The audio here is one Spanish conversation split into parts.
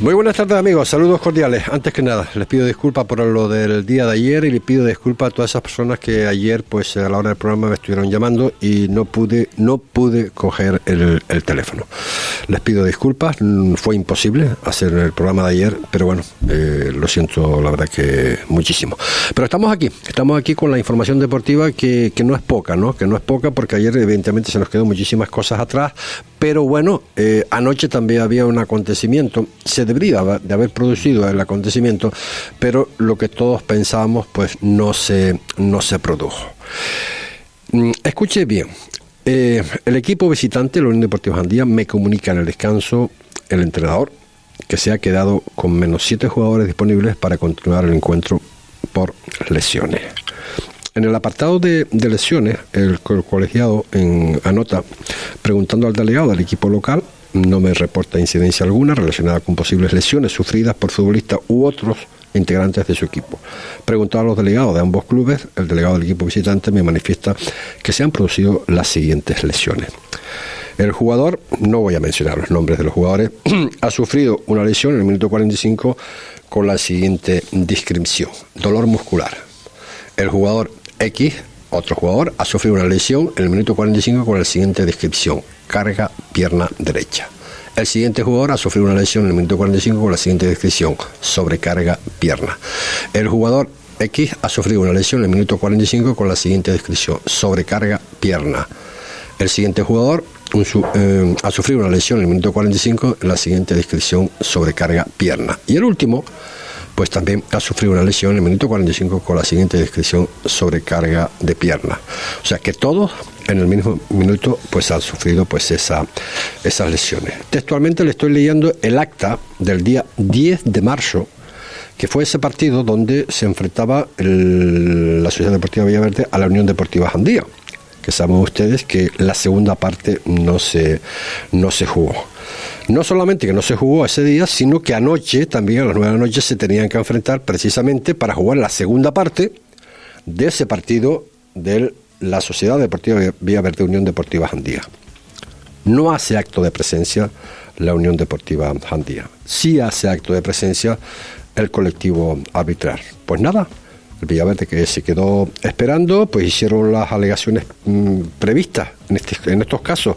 Muy buenas tardes amigos, saludos cordiales. Antes que nada, les pido disculpas por lo del día de ayer y les pido disculpas a todas esas personas que ayer, pues a la hora del programa me estuvieron llamando y no pude, no pude coger el, teléfono. Les pido disculpas, mm, fue imposible hacer el programa de ayer, pero bueno, eh, lo siento la verdad que muchísimo. Pero estamos aquí, estamos aquí con la información deportiva que, que no es poca, ¿no? Que no es poca porque ayer evidentemente se nos quedó muchísimas cosas atrás, pero bueno, eh, anoche también había un acontecimiento, se debería de haber producido el acontecimiento, pero lo que todos pensábamos pues no se, no se produjo. Mm, escuche bien, eh, el equipo visitante, la Unión Deportiva Jandía, me comunica en el descanso el entrenador que se ha quedado con menos siete jugadores disponibles para continuar el encuentro por lesiones. En el apartado de, lesiones, el, colegiado en, anota, preguntando al delegado del equipo local, no me reporta incidencia alguna relacionada con posibles lesiones sufridas por futbolistas u otros integrantes de su equipo. Preguntado a los delegados de ambos clubes, el delegado del equipo visitante me manifiesta que se han producido las siguientes lesiones. El jugador, no voy a mencionar los nombres de los jugadores, ha sufrido una lesión en el minuto 45 con la siguiente descripción. Dolor muscular. El jugador X, otro jugador, ha sufrido una lesión en el minuto 45 con la siguiente descripción, carga pierna derecha. El siguiente jugador ha sufrido una lesión en el minuto 45 con la siguiente descripción, sobrecarga pierna. El jugador X ha sufrido una lesión en el minuto 45 con la siguiente descripción, sobrecarga pierna. El siguiente jugador eh, ha sufrido una lesión en el minuto 45 en la siguiente descripción, sobrecarga pierna. Y el último pues también ha sufrido una lesión en el minuto 45 con la siguiente descripción sobrecarga de pierna. O sea que todos en el mismo minuto pues han sufrido pues esa, esas lesiones. Textualmente le estoy leyendo el acta del día 10 de marzo que fue ese partido donde se enfrentaba la Sociedad Deportiva Villaverde a la Unión Deportiva Jandía, que saben ustedes que la segunda parte no se, no se jugó. No solamente que no se jugó ese día, sino que anoche, también a las nueve de la noche, se tenían que enfrentar precisamente para jugar la segunda parte de ese partido de la Sociedad Deportiva Vía Verde Unión Deportiva Jandía. No hace acto de presencia la Unión Deportiva Jandía. Sí hace acto de presencia el colectivo arbitral. Pues nada, el Villaverde que se quedó esperando, pues hicieron las alegaciones mm, previstas en, este, en, estos casos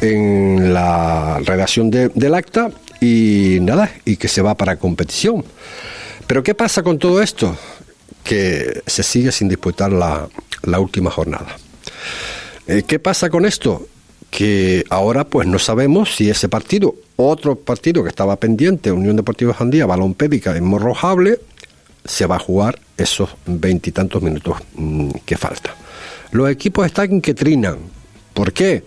en la redacción del acta y nada, y que se va para competición. Pero ¿qué pasa con todo esto? Que se sigue sin disputar la, última jornada. Eh, ¿Qué pasa con esto? Que ahora pues no sabemos si ese partido, otro partido que estaba pendiente, Unión Deportiva Jandía, Balón Pédica en Morrojable, se va a jugar esos veintitantos minutos mm, que falta. Los equipos están que trinan. ¿Por qué?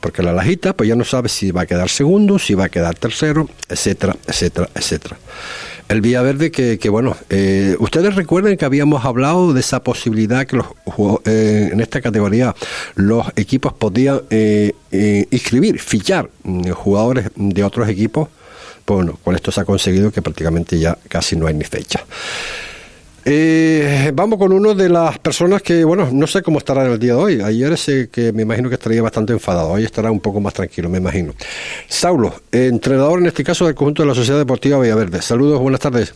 Porque la lajita pues ya no sabe si va a quedar segundo, si va a quedar tercero, etcétera, etcétera, etcétera. El Villaverde que, que bueno, eh, ustedes recuerden que habíamos hablado de esa posibilidad que los eh, en esta categoría los equipos podían eh, inscribir, fichar mm, jugadores de otros equipos bueno, con esto se ha conseguido que prácticamente ya casi no hay ni fecha. Eh, vamos con uno de las personas que, bueno, no sé cómo estará en el día de hoy. Ayer sé que me imagino que estaría bastante enfadado. Hoy estará un poco más tranquilo, me imagino. Saulo, entrenador en este caso del conjunto de la Sociedad Deportiva Villaverde. Saludos, buenas tardes.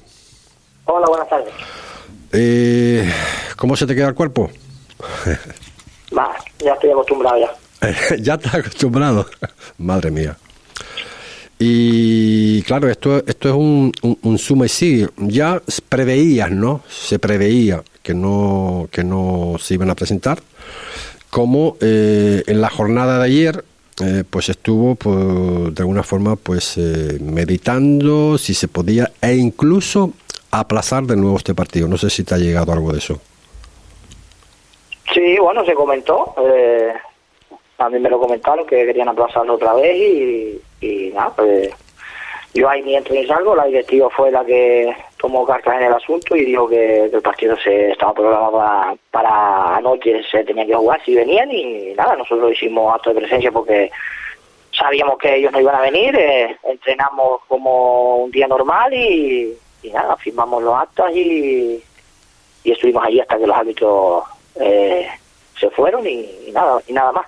Hola, buenas tardes. Eh, ¿Cómo se te queda el cuerpo? ya estoy acostumbrado ya. ya estás acostumbrado. Madre mía. Y claro, esto, esto es un, un, suma y sigue. Ya preveías, ¿no? Se preveía que no, que no se iban a presentar. Como eh, en la jornada de ayer, eh, pues estuvo pues, de alguna forma pues eh, meditando si se podía e incluso aplazar de nuevo este partido. No sé si te ha llegado algo de eso. Sí, bueno, se comentó. a mí me lo comentaron que querían aplazarlo otra vez y y nada, pues yo ahí ni entro ni salgo, la directiva fue la que tomó cartas en el asunto y dijo que, el partido se estaba programado para, para anoche, se tenía que jugar si venían y nada, nosotros hicimos acto de presencia porque sabíamos que ellos no iban a venir, eh, entrenamos como un día normal y, nada, firmamos los actas y, y estuvimos allí hasta que los árbitros eh, se fueron y, nada y nada más.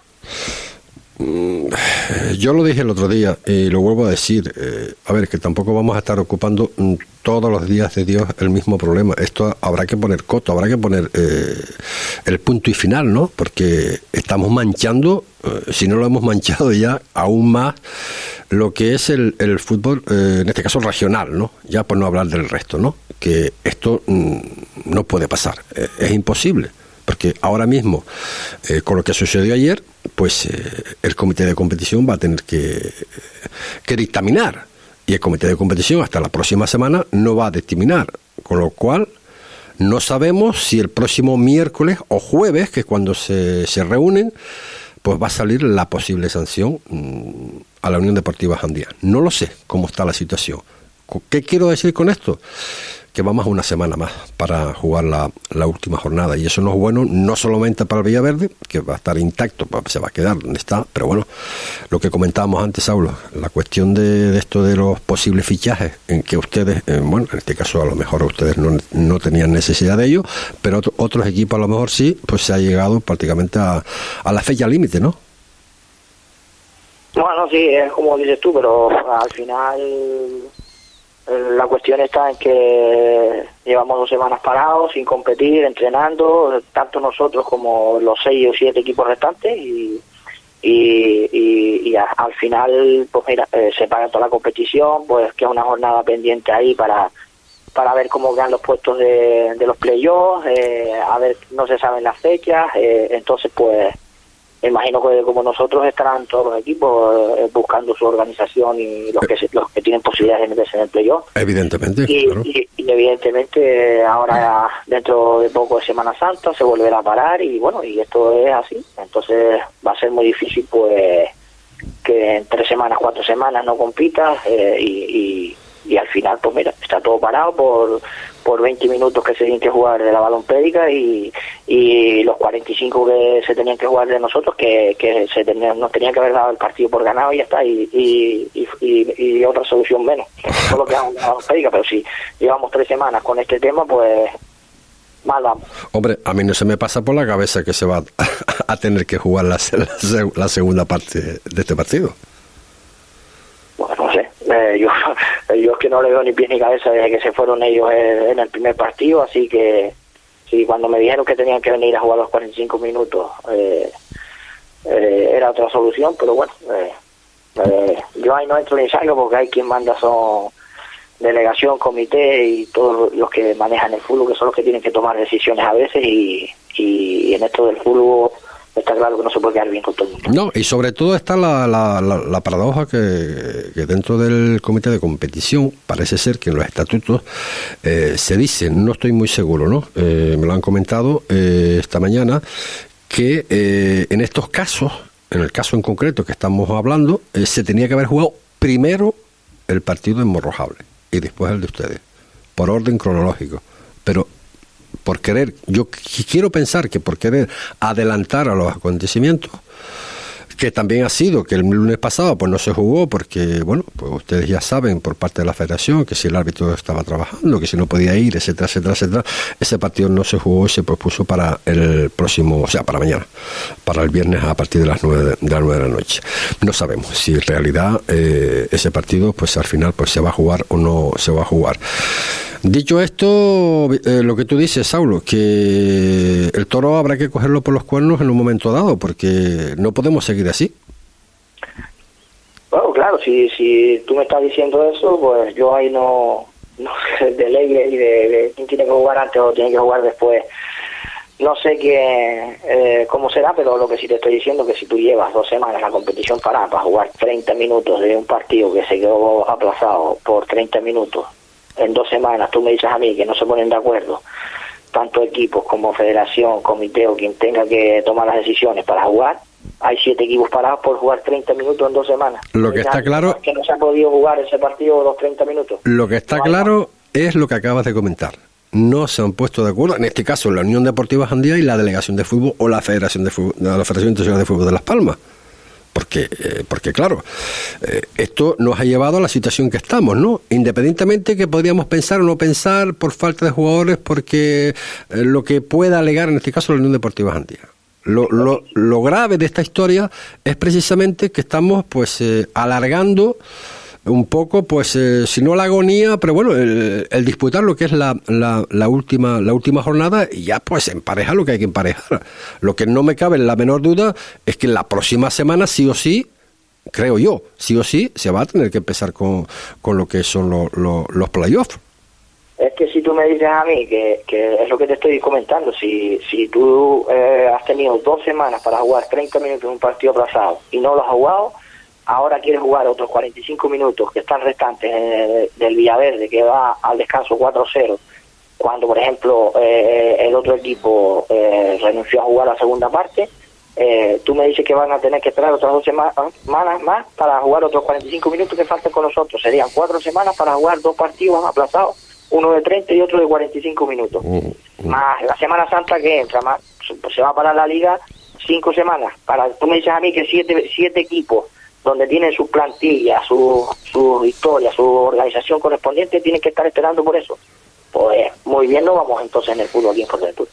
Mm, yo lo dije el otro día y lo vuelvo a decir. Eh, a ver, que tampoco vamos a estar ocupando mm, todos los días de Dios el mismo problema. Esto habrá que poner coto, habrá que poner eh, el punto y final, ¿no? Porque estamos manchando, eh, si no lo hemos manchado ya, aún más lo que es el, fútbol, en este caso regional, ¿no? Ya por no hablar del resto, ¿no? Que esto mm, no puede pasar, es imposible porque ahora mismo, eh, con lo que sucedió ayer, pues eh, el comité de competición va a tener que, que dictaminar. Y el comité de competición hasta la próxima semana no va a dictaminar. Con lo cual, no sabemos si el próximo miércoles o jueves, que es cuando se, se reúnen, pues va a salir la posible sanción mm, a la Unión Deportiva Jandía. No lo sé cómo está la situación. ¿Qué quiero decir con esto? Que vamos a una semana más para jugar la, la, última jornada. Y eso no es bueno, no solamente para el Villaverde, que va a estar intacto, se va a quedar donde está, pero bueno, lo que comentábamos antes, Saulo, la cuestión de, esto de los posibles fichajes, en que ustedes, eh, bueno, en este caso a lo mejor ustedes no, no tenían necesidad de ello, pero otros equipos a lo mejor sí, pues se ha llegado prácticamente a, a la fecha límite, ¿no? Bueno, sí, es como dices tú, pero al final la cuestión está en que llevamos dos semanas parados, sin competir, entrenando, tanto nosotros como los seis o siete equipos restantes y, y, al final, pues mira, eh, se paga toda la competición, pues queda una jornada pendiente ahí para para ver cómo quedan los puestos de, de los playoffs, eh, a ver, no se saben las fechas, eh, entonces pues imagino que como nosotros estarán todos los equipos eh, buscando su organización y los que los que tienen posibilidades de meterse en el playoff. Evidentemente. Y, evidentemente ahora dentro de poco de Semana Santa se volverá a parar y bueno, y esto es así. Entonces va a ser muy difícil pues que en tres semanas, cuatro semanas no compitas eh, y, y al final pues mira, está todo parado por por 20 minutos que se tienen que jugar de la balompédica y, y los 45 que se tenían que jugar de nosotros, que, que se tenían, nos tenían que haber dado el partido por ganado y ya está, y, y, y, otra solución menos. Solo que la balompédica, pero si llevamos tres semanas con este tema, pues mal vamos. Hombre, a mí no se me pasa por la cabeza que se va a tener que jugar la, la segunda parte de este partido. Eh, yo, yo es que no le veo ni pie ni cabeza desde que se fueron ellos en el primer partido, así que sí, cuando me dijeron que tenían que venir a jugar los 45 minutos, eh, eh, era otra solución, pero bueno, yo ahí no entro ni salgo porque hay quien manda son delegación, comité y todos los que manejan el fútbol, que son los que tienen que tomar decisiones a veces y, y en esto del fútbol está claro que no se puede quedar bien con todo el mundo. No, y sobre todo está la, la, la, paradoja que, dentro del comité de competición parece ser que en los estatutos eh, se dice, no estoy muy seguro, ¿no? Eh, me lo han comentado eh, esta mañana, que en estos casos, en el caso en concreto que estamos hablando, se tenía que haber jugado primero el partido en Morrojable y después el de ustedes, por orden cronológico. Pero por querer, yo quiero pensar que por querer adelantar a los acontecimientos, que también ha sido que el lunes pasado pues no se jugó porque bueno pues ustedes ya saben por parte de la federación que si el árbitro estaba trabajando que si no podía ir etcétera etcétera etcétera ese partido no se jugó y se propuso para el próximo o sea para mañana para el viernes a partir de las nueve de, las de la noche. No sabemos si en realidad eh, ese partido pues al final pues se va a jugar o no se va a jugar Dicho esto, eh, lo que tú dices, Saulo, que el toro habrá que cogerlo por los cuernos en un momento dado, porque no podemos seguir así. Bueno, claro, si, si tú me estás diciendo eso, pues yo ahí no, no sé de ley y de, quién tiene que jugar antes o tiene que jugar después. No sé qué, eh, cómo será, pero lo que sí te estoy diciendo es que si tú llevas dos semanas la competición parada para jugar 30 minutos de un partido que se quedó aplazado por 30 minutos en dos semanas tú me dices a mí que no se ponen de acuerdo, tanto equipos como federación, comité o quien tenga que tomar las decisiones para jugar, hay siete equipos parados por jugar 30 minutos en dos semanas. Lo que está claro... Que no se ha podido jugar ese partido los 30 minutos. Lo que está claro es lo que acabas de comentar. No se han puesto de acuerdo, en este caso la Unión Deportiva Jandía y la Delegación de Fútbol o la Federación de Fútbol, la Federación Internacional de Fútbol de Las Palmas. Porque, eh, porque claro, eh, esto nos ha llevado a la situación que estamos, ¿no? Independientemente que podríamos pensar o no pensar por falta de jugadores, porque eh, lo que pueda alegar en este caso la Unión Deportiva Andía. Lo, lo, lo, grave de esta historia es precisamente que estamos pues alargando un poco, pues, eh, si no la agonía, pero bueno, el, disputar lo que es la, la, última, la última jornada y ya pues empareja lo que hay que emparejar. Lo que no me cabe en la menor duda es que la próxima semana sí o sí, creo yo, sí o sí, se va a tener que empezar con, con lo que son los playoffs. Es que si tú me dices a mí, que, que es lo que te estoy comentando, si, si tú eh, has tenido dos semanas para jugar 30 minutos en un partido aplazado y no lo has jugado, ahora quiere jugar otros 45 minutos que están restantes eh, del Villaverde, que va al descanso 4-0, cuando, por ejemplo, eh, el otro equipo eh, renunció a jugar la segunda parte, tú me dices que van a tener que esperar otras dos semanas más para jugar otros 45 minutos que faltan con nosotros. Serían cuatro semanas para jugar dos partidos aplazados, uno de 30 y otro de 45 minutos. Mm, mm. Más la Semana Santa que entra, más se va a parar la liga cinco semanas. Para Tú me dices a mí que siete, siete equipos donde tienen su plantilla, su, su historia, su organización correspondiente, tienen que estar esperando por eso. Pues muy bien, no vamos entonces en el fútbol aquí en Fuerteventura.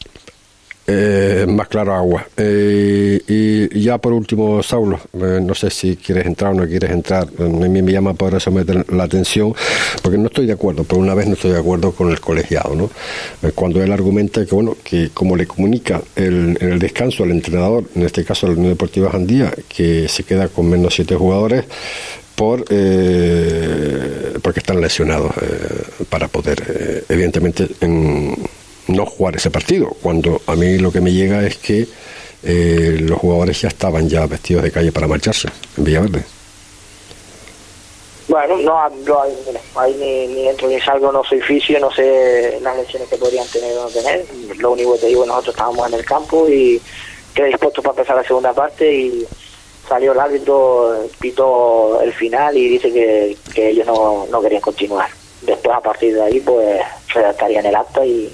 Eh, más claro agua. Eh, y ya por último, Saulo, eh, no sé si quieres entrar o no quieres entrar. A mí me llama por eso la atención, porque no estoy de acuerdo, por una vez no estoy de acuerdo con el colegiado, ¿no? cuando él argumenta que, bueno, que como le comunica el, en el descanso al entrenador, en este caso la Unión Deportiva Jandía, que se queda con menos siete jugadores, por porque están lesionados para poder, evidentemente, en no jugar ese partido, cuando a mí lo que me llega es que eh, los jugadores ya estaban ya vestidos de calle para marcharse en Villaverde. Bueno, no, yo ahí, ni, ni, entro ni salgo, no soy fisio, no sé las lesiones que podrían tener o no tener. Lo único que te digo, nosotros estábamos en el campo y quedé dispuesto para empezar la segunda parte y salió el árbitro, pitó el final y dice que, que ellos no, no querían continuar. Después, a partir de ahí, pues redactarían el acta y,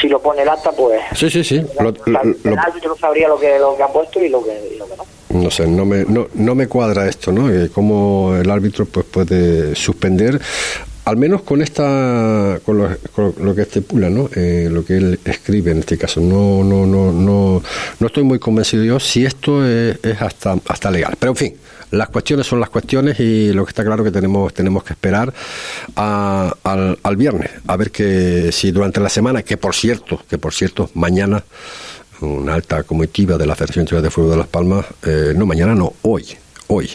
si lo pone el acta, pues. Sí, sí, sí. el árbitro sabría lo que, lo que ha puesto y lo que, y lo que no. No sé, no me, no, no me cuadra esto, ¿no? Eh, cómo el árbitro pues puede suspender al menos con esta con lo, que estipula no eh, lo que él escribe en este caso no no no no no estoy muy convencido yo si esto es, es hasta hasta legal pero en fin las cuestiones son las cuestiones y lo que está claro que tenemos tenemos que esperar al, al, viernes a ver que si durante la semana que por cierto que por cierto mañana una alta comitiva de la Federación Internacional de Fútbol de Las Palmas eh, no mañana no hoy hoy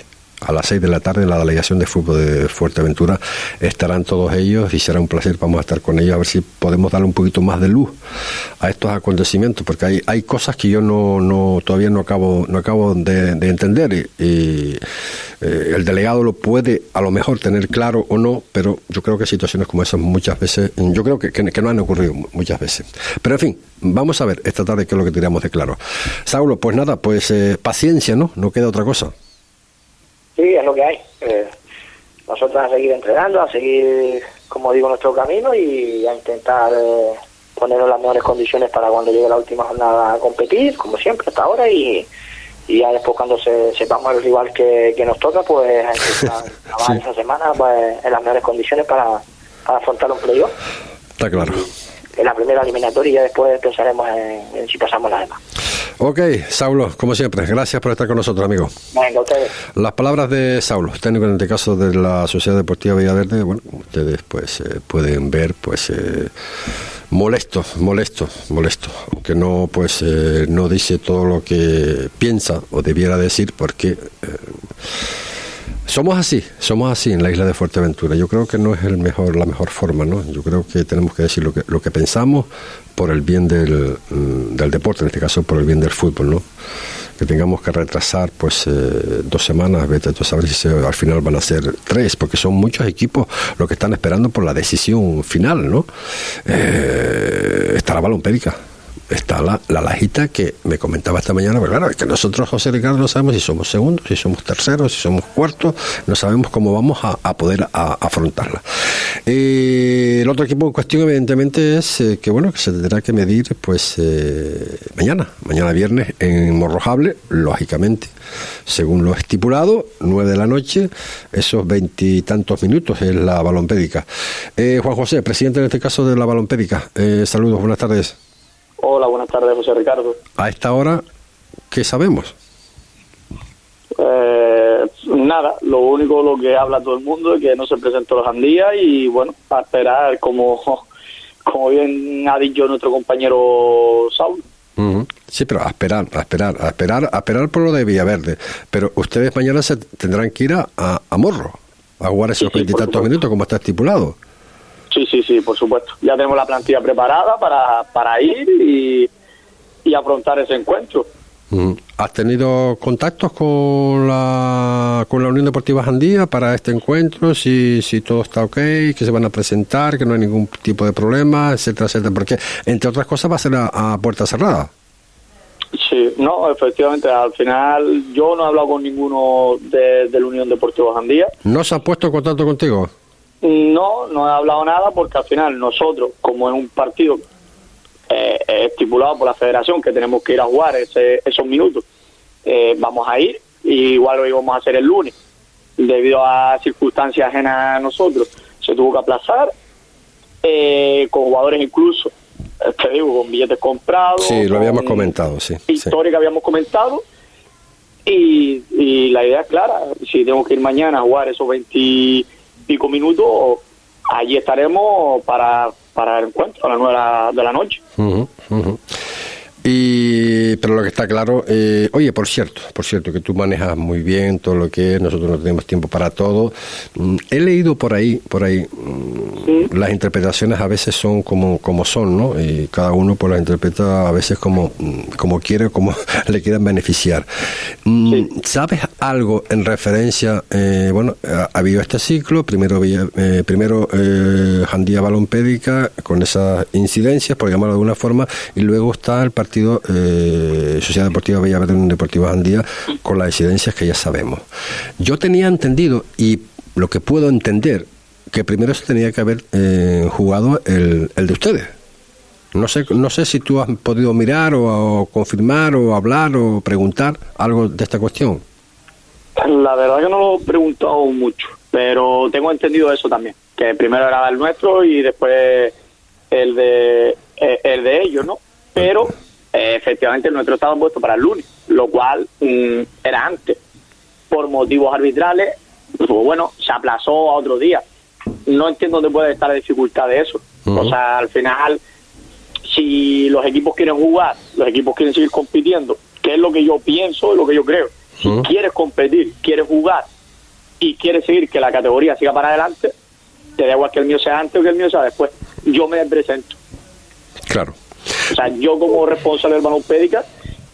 a las 6 de la tarde en la delegación de fútbol de Fuerteventura estarán todos ellos y será un placer, vamos a estar con ellos a ver si podemos darle un poquito más de luz a estos acontecimientos, porque hay, hay cosas que yo no, no todavía no acabo, no acabo de, entender y, eh, el delegado lo puede a lo mejor tener claro o no, pero yo creo que situaciones como esas muchas veces, yo creo que, que, no han ocurrido muchas veces. Pero en fin, vamos a ver esta tarde qué es lo que tiramos de claro. Saulo, pues nada, pues eh, paciencia, ¿no? No queda otra cosa. Sí, es lo que hay. Eh, nosotros a seguir entrenando, a seguir, como digo, nuestro camino y a intentar eh, ponernos las mejores condiciones para cuando llegue la última jornada a competir, como siempre hasta ahora, y, y ya después cuando se, sepamos el rival que, que nos toca, pues a esa semana pues, en las mejores condiciones para, para afrontar un playoff. Está claro. En la primera eliminatoria y ya después pensaremos en, en si pasamos la demás. Ok, Saulo, como siempre, gracias por estar con nosotros, amigo. Venga, ustedes. Las palabras de Saulo, técnico en este caso de la Sociedad Deportiva Villaverde, bueno, ustedes pues eh, pueden ver, pues eh, molesto, molesto, molesto, aunque no pues eh, no dice todo lo que piensa o debiera decir, porque somos así, somos así en la isla de Fuerteventura. Yo creo que no es la mejor forma, ¿no? Yo creo que tenemos que decir lo que, pensamos por el bien del, mm, del deporte, en este caso por el bien del fútbol, ¿no? Que tengamos que retrasar pues eh, dos semanas, vete tú sabes si al final van a ser tres, porque son muchos equipos los que están esperando por la decisión final, ¿no? Eh, está la balompédica está la, la lajita que me comentaba esta mañana, pero claro, es que nosotros, José Ricardo, no sabemos si somos segundos, si somos terceros, si somos cuartos, no sabemos cómo vamos a, poder afrontarla. Eh, el otro equipo en cuestión, evidentemente, es eh, que bueno, que se tendrá que medir pues eh, mañana, mañana viernes en Morrojable, lógicamente, según lo estipulado, nueve de la noche, esos veintitantos minutos es la balompédica. Juan José, presidente en este caso de la balompédica, saludos, buenas tardes. Hola, buenas tardes, José Ricardo. A esta hora, ¿qué sabemos? Eh, nada, lo único lo que habla todo el mundo es que no se presentó los Andías y bueno, a esperar como, como bien ha dicho nuestro compañero Saúl. Sí, pero a esperar, a esperar, a esperar, a esperar por lo de Villaverde. Pero ustedes mañana se tendrán que ir a, a, Morro a jugar esos veintitantos minutos como está estipulado. Sí, sí, por supuesto. Ya tenemos la plantilla preparada para, para ir y, y afrontar ese encuentro. ¿Has tenido contactos con la, con la Unión Deportiva Jandía para este encuentro? Si, si todo está ok, que se van a presentar, que no hay ningún tipo de problema, etcétera, etcétera. Porque, entre otras cosas, va a ser a, puerta cerrada. Sí, no, efectivamente, al final yo no he hablado con ninguno de, de la Unión Deportiva Jandía. ¿No se ha puesto en contacto contigo? No, no he hablado nada porque al final nosotros, como en un partido eh, estipulado por la federación que tenemos que ir a jugar ese, esos minutos, eh, vamos a ir y igual lo íbamos a hacer el lunes. Debido a circunstancias ajenas a nosotros, se tuvo que aplazar eh, con jugadores incluso, te digo, con billetes comprados. Sí, lo habíamos comentado, sí. Historia que habíamos comentado. Y, y la idea es clara, si tengo que ir mañana a jugar esos 20 pico minutos, allí estaremos para, para el encuentro a las nueve de la noche. Y, pero lo que está claro, eh, oye, por cierto, por cierto, que tú manejas muy bien todo lo que es, nosotros no tenemos tiempo para todo. Mm, he leído por ahí, por ahí, mm, las interpretaciones a veces son como, como son, ¿no? Y cada uno pues las interpreta a veces como, mm, como quiere, como le quieran beneficiar. ¿Sabes algo en referencia, eh, bueno, ha, habido este ciclo, primero, eh, primero eh, Jandía Balompédica, con esas incidencias, por llamarlo de alguna forma, y luego está el partido eh, Sociedad Deportiva Bellaverde un Deportiva Andía con las incidencias que ya sabemos. Yo tenía entendido, y lo que puedo entender, que primero se tenía que haber eh, jugado el, de ustedes. No sé, no sé si tú has podido mirar o, confirmar o hablar o preguntar algo de esta cuestión. La verdad que no lo he preguntado mucho, pero tengo entendido eso también, que primero era el nuestro y después el de eh, el de ellos, ¿no? Pero eh, efectivamente nuestro estaba puesto para el lunes, lo cual mm, era antes. Por motivos arbitrales, pues bueno, se aplazó a otro día. No entiendo dónde puede estar la dificultad de eso. O sea, al final, si los equipos quieren jugar, los equipos quieren seguir compitiendo, que es lo que yo pienso y lo que yo creo. Si quieres competir, quieres jugar y quieres seguir que la categoría siga para adelante, te da igual que el mío sea antes o que el mío sea después. Yo me presento. Claro. O sea, yo como responsable del balón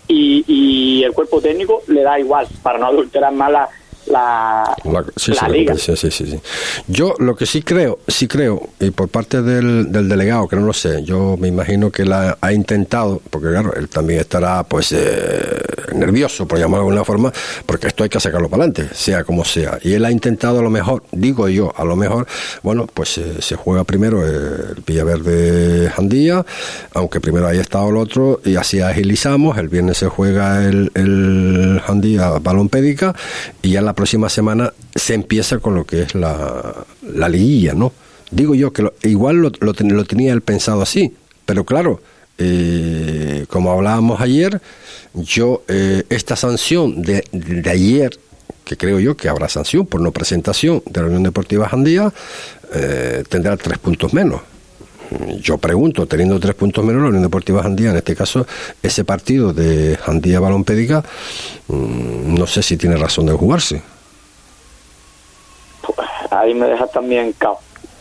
y, y el cuerpo técnico le da igual, para no adulterar más la, la, liga. Sí, sí, sí, Yo lo que sí creo, sí creo, y por parte del, del, delegado, que no lo sé, yo me imagino que la ha intentado, porque claro, él también estará pues eh, nervioso, por llamarlo de alguna forma, porque esto hay que sacarlo para adelante, sea como sea. Y él ha intentado a lo mejor, digo yo, a lo mejor, bueno, pues eh, se juega primero el Villaverde Jandía, aunque primero haya estado el otro, y así agilizamos, el viernes se juega el, el Jandía Balón Pédica, y ya la próxima semana se empieza con lo que es la, la liguilla, ¿no? Digo yo que igual lo, lo, tenía él pensado así, pero claro, eh, como hablábamos ayer, yo eh, esta sanción de, de, ayer, que creo yo que habrá sanción por no presentación de la Unión Deportiva Jandía, eh, tendrá tres puntos menos yo pregunto, teniendo tres puntos menos, la Unión Deportiva Jandía, en este caso, ese partido de Jandía Balompédica, mm, no sé si tiene razón de jugarse. Pues, ahí me deja también.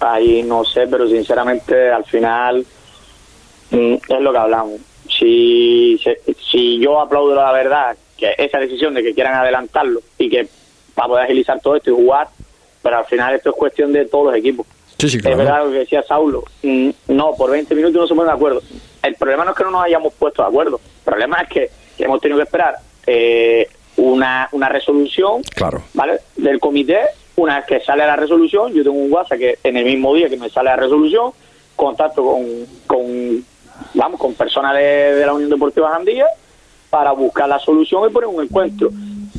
Ahí no sé, pero sinceramente al final mm, es lo que hablamos. Si, si yo aplaudo la verdad, que esa decisión de que quieran adelantarlo y que para poder agilizar todo esto y jugar, pero al final esto es cuestión de todos los equipos. Es verdad lo que decía Saulo. Mm, no, por 20 minutos no se ponen de acuerdo. el problema no es que no nos hayamos puesto de acuerdo, el problema es que, hemos tenido que esperar eh, una, una resolución claro. ¿vale? del comité. Una vez que sale la resolución, yo tengo un WhatsApp que en el mismo día que me sale la resolución, contacto con, con vamos, con personas de, la Unión Deportiva Jandía para buscar la solución y poner un encuentro.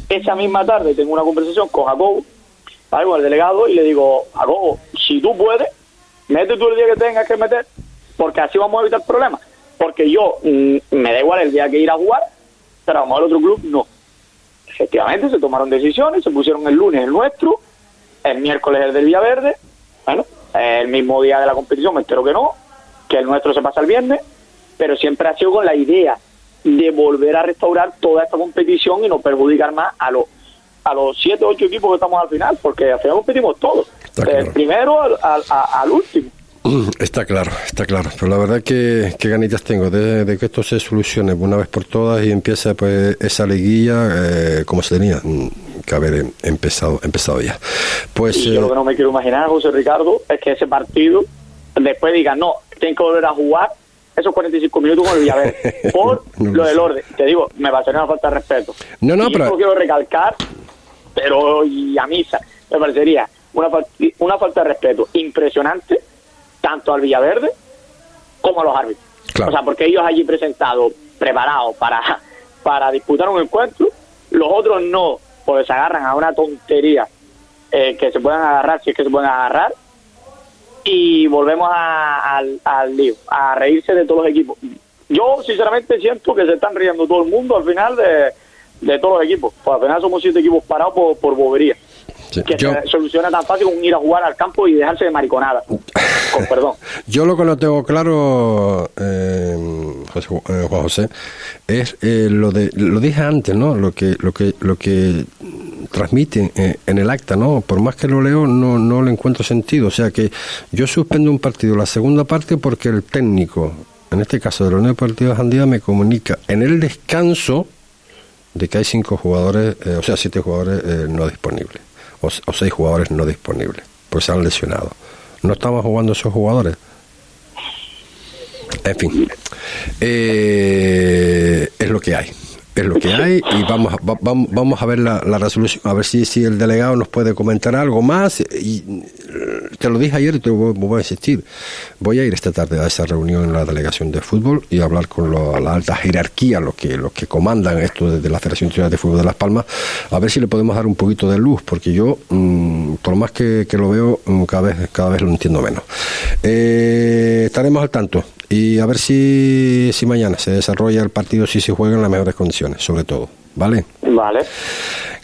Esa misma tarde tengo una conversación con Jacobo, con el delegado, y le digo, Jacobo, si tú puedes, mete tú el día que tengas que meter, porque así vamos a evitar problemas. Porque yo mm, me da igual el día que ir a jugar, pero vamos al otro club, no. Efectivamente, se tomaron decisiones, se pusieron el lunes el nuestro, el miércoles el del Villaverde, bueno, el mismo día de la competición me entero que no, que el nuestro se pasa el viernes, pero siempre ha sido con la idea de volver a restaurar toda esta competición y no perjudicar más a los a los siete ocho equipos que estamos al final, porque al final competimos todos, del primero al, último. Está claro, está claro. Pero la verdad que, que ganitas tengo de, que esto se solucione una vez por todas y empiece pues esa liguilla eh, como se tenía mm, que haber empezado, empezado ya. Pues, yo lo eh, que no me quiero imaginar, José Ricardo, es que ese partido después diga, no, tienen que volver a jugar esos 45 minutos con el Villaverde por lo del orden. Te digo, me va a ser una falta de respeto. No, no, pero... quiero recalcar, pero y a misa, me parecería una, una falta de respeto impresionante tanto al Villaverde como a los árbitros. O sea, porque ellos allí presentados, preparados para, para disputar un encuentro, los otros no, porque se agarran a una tontería eh, que se puedan agarrar, si es que se pueden agarrar, y volvemos al, al lío, a reírse de todos los equipos. Yo sinceramente siento que se están riendo todo el mundo al final de, de todos los equipos. Pues al final somos siete equipos parados por, por bobería. que se soluciona tan fácil como ir a jugar al campo y dejarse de mariconada. Con perdón. Yo lo que no tengo claro, eh, eh, Juan José, es eh, lo de lo dije antes, ¿no? Lo que lo que lo que transmiten en el acta, ¿no? Por más que lo leo, no no le encuentro sentido. O sea que yo suspendo un partido, la segunda parte, porque el técnico, en este caso de la Unión Deportiva Jandía, me comunica en el descanso de que hay cinco jugadores, o sea, siete jugadores no disponibles o, seis jugadores no disponibles, pues se han lesionado. No estaban jugando esos jugadores. En fin, eh, es lo que hay es lo que hay y vamos, vamos, vamos a ver la, resolución, a ver si, si el delegado nos puede comentar algo más. Y te lo dije ayer y te voy, a insistir. Voy a ir esta tarde a esa reunión en la delegación de fútbol y hablar con la alta jerarquía, los que, los que comandan esto desde la Federación Internacional de Fútbol de Las Palmas, a ver si le podemos dar un poquito de luz, porque yo, mm, por más que, lo veo, mm, cada vez, cada vez lo entiendo menos. Eh, estaremos al tanto y a ver si, si mañana se desarrolla el partido, si se juega en las mejores condiciones, sobre todo. ¿Vale? Vale.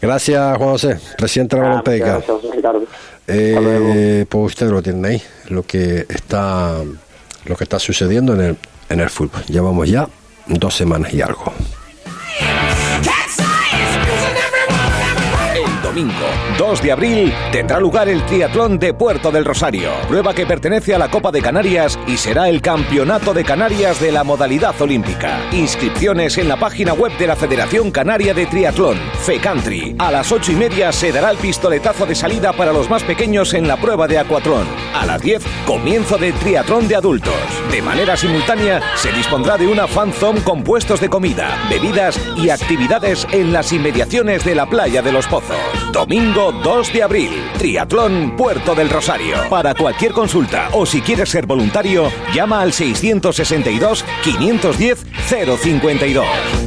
Gracias, Juan José, presidente de la Balompédica. Eh, pues usted lo tiene ahí, lo que está, lo que está sucediendo en el, en el fútbol. Llevamos ya dos semanas y algo. Domingo 2 de abril tendrá lugar el Triatlón de Puerto del Rosario, prueba que pertenece a la Copa de Canarias y será el Campeonato de Canarias de la modalidad olímpica. Inscripciones en la página web de la Federación Canaria de Triatlón, FECountry. A las 8 y media se dará el pistoletazo de salida para los más pequeños en la prueba de Aquatlón. A las 10, comienzo del Triatlón de adultos. De manera simultánea, se dispondrá de una fan zone con puestos de comida, bebidas y actividades en las inmediaciones de la playa de los Pozos. Domingo 2 de abril, Triatlón Puerto del Rosario. Para cualquier consulta o si quieres ser voluntario, llama al 662 510 052.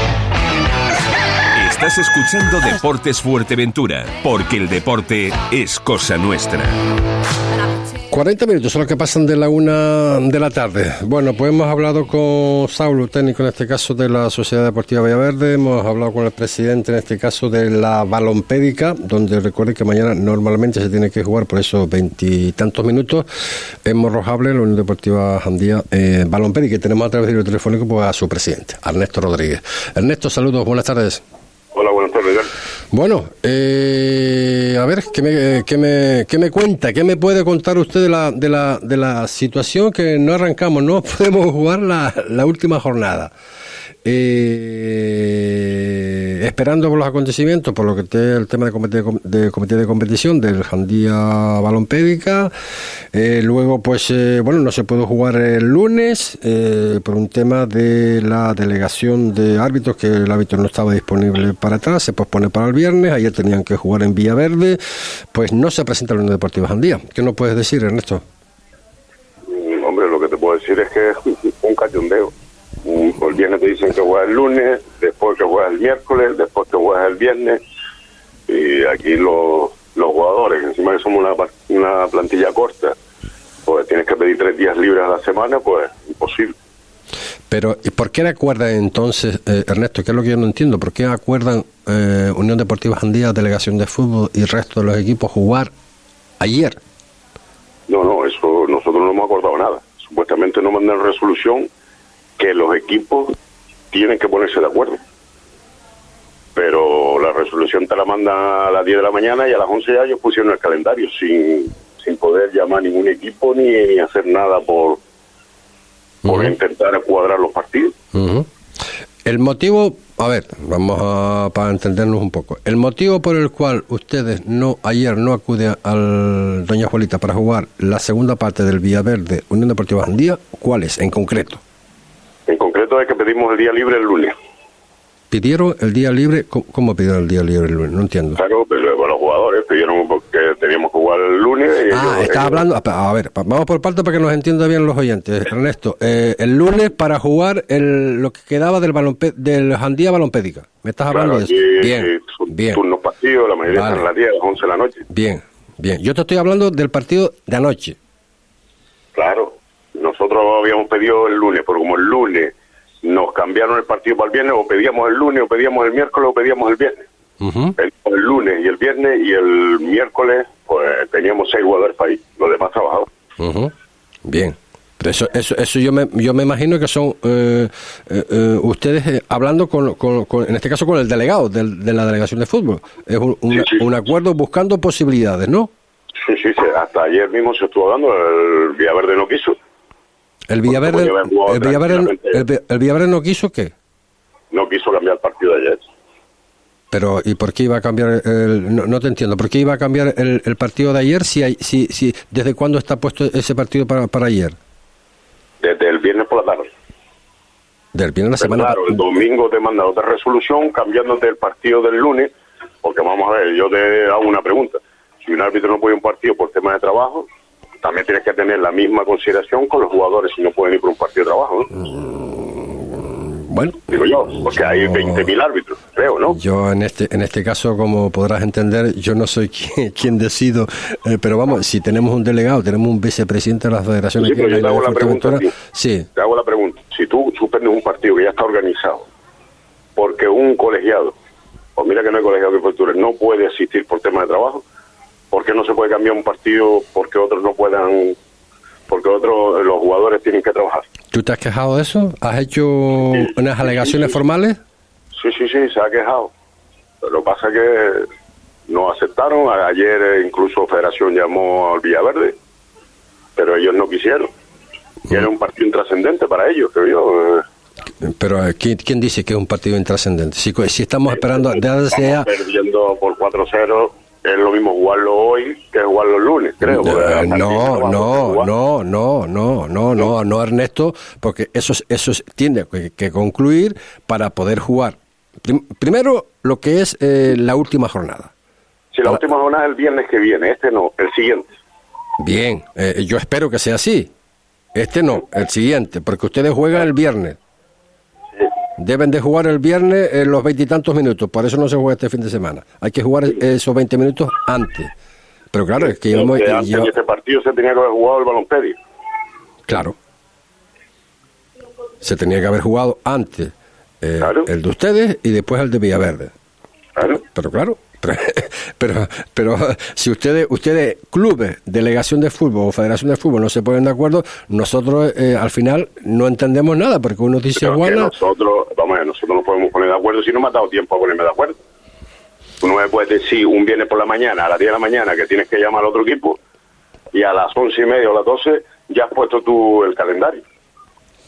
Estás escuchando Deportes Fuerteventura, porque el deporte es cosa nuestra. 40 minutos son los que pasan de la una de la tarde. Bueno, pues hemos hablado con Saulo, técnico en este caso de la Sociedad Deportiva Villaverde, hemos hablado con el presidente en este caso de la Balompédica, donde recuerde que mañana normalmente se tiene que jugar por esos veintitantos minutos en Morrojable, la Unión Deportiva Jandía eh, Balompédica, y tenemos a través del telefónico pues, a su presidente, Ernesto Rodríguez. Ernesto, saludos, buenas tardes. Hola, buenas tardes. Bueno, eh, a ver, ¿qué me, qué, me, ¿qué me cuenta? ¿Qué me puede contar usted de la, de la, de la situación que no arrancamos? No podemos jugar la, la última jornada. Eh, esperando por los acontecimientos, por lo que esté el tema de comité de, comité de competición del Jandía Balompédica. Eh, luego, pues, eh, bueno, no se pudo jugar el lunes eh, por un tema de la delegación de árbitros, que el árbitro no estaba disponible para atrás, se pospone para el viernes. Ayer tenían que jugar en Villaverde. Pues no se presenta el Unión Deportiva Jandía. ¿Qué nos puedes decir, Ernesto? Mm, hombre, lo que te puedo decir es que es un cachondeo el viernes te dicen que juegas el lunes, después que juegas el miércoles, después que juegas el viernes. Y aquí los, los jugadores, encima que somos una, una plantilla corta, pues tienes que pedir tres días libres a la semana, pues imposible. Pero, ¿y por qué acuerdan entonces, eh, Ernesto, que es lo que yo no entiendo, por qué acuerdan eh, Unión Deportiva Jandía, Delegación de Fútbol y el resto de los equipos jugar ayer? No, no, eso nosotros no hemos acordado nada. Supuestamente no mandan resolución que los equipos tienen que ponerse de acuerdo. Pero la resolución te la manda a las 10 de la mañana y a las 11 ya ellos pusieron el calendario sin, sin poder llamar a ningún equipo ni, hacer nada por, por intentar cuadrar los partidos. El motivo, a ver, vamos a para entendernos un poco. El motivo por el cual ustedes no ayer no acuden al Doña Juanita para jugar la segunda parte del Villaverde Unión Deportiva Andía, ¿cuál es en concreto? En concreto es que pedimos el día libre el lunes. ¿Pidieron el día libre? ¿Cómo, pidieron el día libre el lunes? No entiendo. Claro, pero pues, los jugadores pidieron porque teníamos que jugar el lunes. ah, está hablando. A ver, vamos por parte para que nos entiendan bien los oyentes. Ernesto, eh, el lunes para jugar el, lo que quedaba del balonpe, del Jandía Balompédica. ¿Me estás hablando de eso? bien, bien. Turnos partidos, la mayoría están a las 10, a las 11 de la noche. Bien, bien. Yo te estoy hablando del partido de anoche. Claro. Nosotros habíamos pedido el lunes, porque como el lunes nos cambiaron el partido para el viernes, o pedíamos el lunes, o pedíamos el miércoles, o pedíamos el viernes. el, lunes y el viernes y el miércoles, pues teníamos seis jugadores para ir, los demás trabajaban. Bien. Pero eso, eso, eso yo me, yo me imagino que son eh, eh, eh, ustedes hablando con, con, en este caso con el delegado de, la delegación de fútbol. Es un, un acuerdo buscando posibilidades, ¿no? Sí, sí, sí, hasta ayer mismo se estuvo hablando, el Villaverde no quiso. ¿El Villaverde, el, Villaverde, el, Villaverde no quiso qué? No quiso cambiar el partido de ayer. Pero, ¿y por qué iba a cambiar el, no, te entiendo, ¿por qué iba a cambiar el, el partido de ayer si, hay, si, si desde cuándo está puesto ese partido para, para ayer? Desde el viernes por la tarde. Del viernes la semana. Claro, el domingo te manda otra resolución cambiándote el partido del lunes, porque vamos a ver, yo te hago una pregunta. Si un árbitro no puede un partido por tema de trabajo, también tienes que tener la misma consideración con los jugadores si no pueden ir por un partido de trabajo. Mm, bueno, digo yo, porque hay 20.000 árbitros, creo, ¿no? Yo en este en este caso, como podrás entender, yo no soy quien, decido, eh, pero vamos, si tenemos un delegado, tenemos un vicepresidente de la Federación sí, yo hago la pregunta, sí. Te hago la pregunta, si tú suspendes un partido que ya está organizado, porque un colegiado, o pues mira que no hay colegiado de cultura, no puede asistir por tema de trabajo, ¿Por qué no se puede cambiar un partido porque otros no puedan, porque otros, los jugadores tienen que trabajar? ¿Tú te has quejado de eso? ¿Has hecho unas alegaciones formales? Sí, sí, sí, se ha quejado. Lo que pasa es que no aceptaron. Ayer eh, incluso Federación llamó al Villaverde, pero ellos no quisieron. Y era un partido intrascendente para ellos, creo yo. Eh. Pero eh, ¿quién, ¿quién, dice que es un partido intrascendente? Si, si estamos esperando... Estamos perdiendo por 4-0 es lo mismo jugarlo hoy que jugarlo el lunes, creo. No, no, no, no, no, no, no, no, Ernesto, porque eso, eso tiene que, concluir para poder jugar. primero, lo que es eh, la última jornada. Si la última jornada es el viernes que viene, este no, el siguiente. Bien, eh, yo espero que sea así. Este no, el siguiente, porque ustedes juegan el viernes. Deben de jugar el viernes en los veintitantos minutos, por eso no se juega este fin de semana. Hay que jugar esos 20 minutos antes. Pero claro, es que íbamos... Antes este partido se tenía que haber jugado el baloncesto. Claro. Se tenía que haber jugado antes eh, el de ustedes y después el de Villaverde. Claro. Pero claro, pero, pero, si ustedes, ustedes, clubes, delegación de fútbol o federación de fútbol no se ponen de acuerdo, nosotros eh, al final no entendemos nada, porque uno dice nosotros, vamos a nosotros no podemos poner de acuerdo si no me ha dado tiempo a ponerme de acuerdo. Tú no me puedes decir un viernes por la mañana, a las 10 de la mañana, que tienes que llamar al otro equipo y a las once y media o las 12 ya has puesto tú el calendario.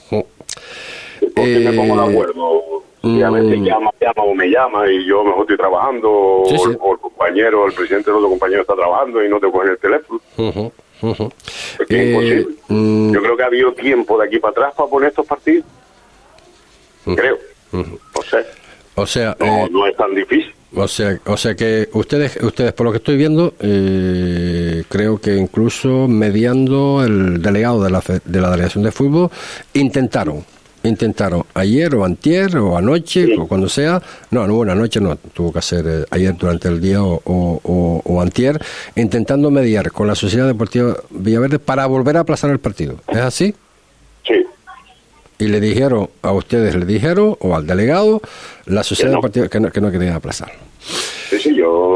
Porque me pongo de Eh, acuerdo. Y a veces mm. llama, llama o me llama y yo mejor estoy trabajando Sí, o, sí. el- o el compañero, el presidente del otro compañero está trabajando y no te cogen el teléfono. Es que es Eh, imposible. mm, Yo creo que ha habido tiempo de aquí para atrás para poner estos partidos. Creo. No sé. o sea, No, eh, no es tan difícil. O sea, o sea que ustedes, ustedes por lo que estoy viendo, eh, creo que incluso mediando el delegado de la, fe- de la delegación de fútbol, intentaron, intentaron ayer o antier o anoche Sí. o cuando sea, no, no, bueno, anoche no, tuvo que hacer eh, ayer durante el día o, o, o- o antier, intentando mediar con la Sociedad Deportiva Villaverde para volver a aplazar el partido. ¿Es así? Sí. Y le dijeron, a ustedes le dijeron, o al delegado, la Sociedad no. Deportiva que no, que no querían aplazar. Sí, sí, yo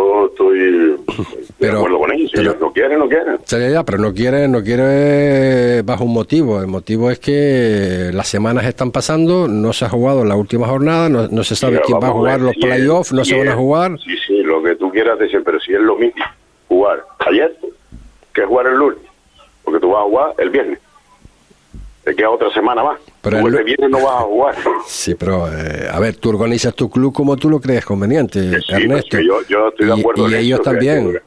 Pero- acuerdo con ellos. Si pero- ellos no quieren, no quieren. Sí, ya, pero no quiere, no quiere bajo un motivo. El motivo es que las semanas están pasando, no se ha jugado la última jornada, no, no se sabe quién va a jugar ver los playoffs, no se van a jugar. Sí, sí, lo que tú quieras decir, pero si es lo mismo jugar ayer que jugar el lunes, porque tú vas a jugar el viernes. Te queda otra semana más. Pero el el lu- viernes no vas a jugar. Sí, pero eh, a ver, tú organizas tu club como tú lo crees conveniente, sí, Ernesto. pues que yo, yo estoy de Y- acuerdo y, en ellos también, que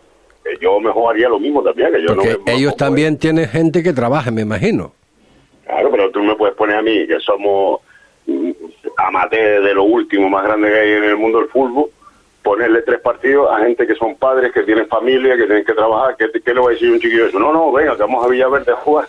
yo mejor haría lo mismo también, que yo porque no me- ellos también tienen gente que trabaja, me imagino. Claro, pero tú me puedes poner a mí, que somos mm, amateurs de lo último más grande que hay en el mundo del fútbol, ponerle tres partidos a gente que son padres, que tienen familia, que tienen que trabajar. ¿Qué, qué le va a decir un chiquillo eso? No, no, venga, que vamos a Villaverde a jugar.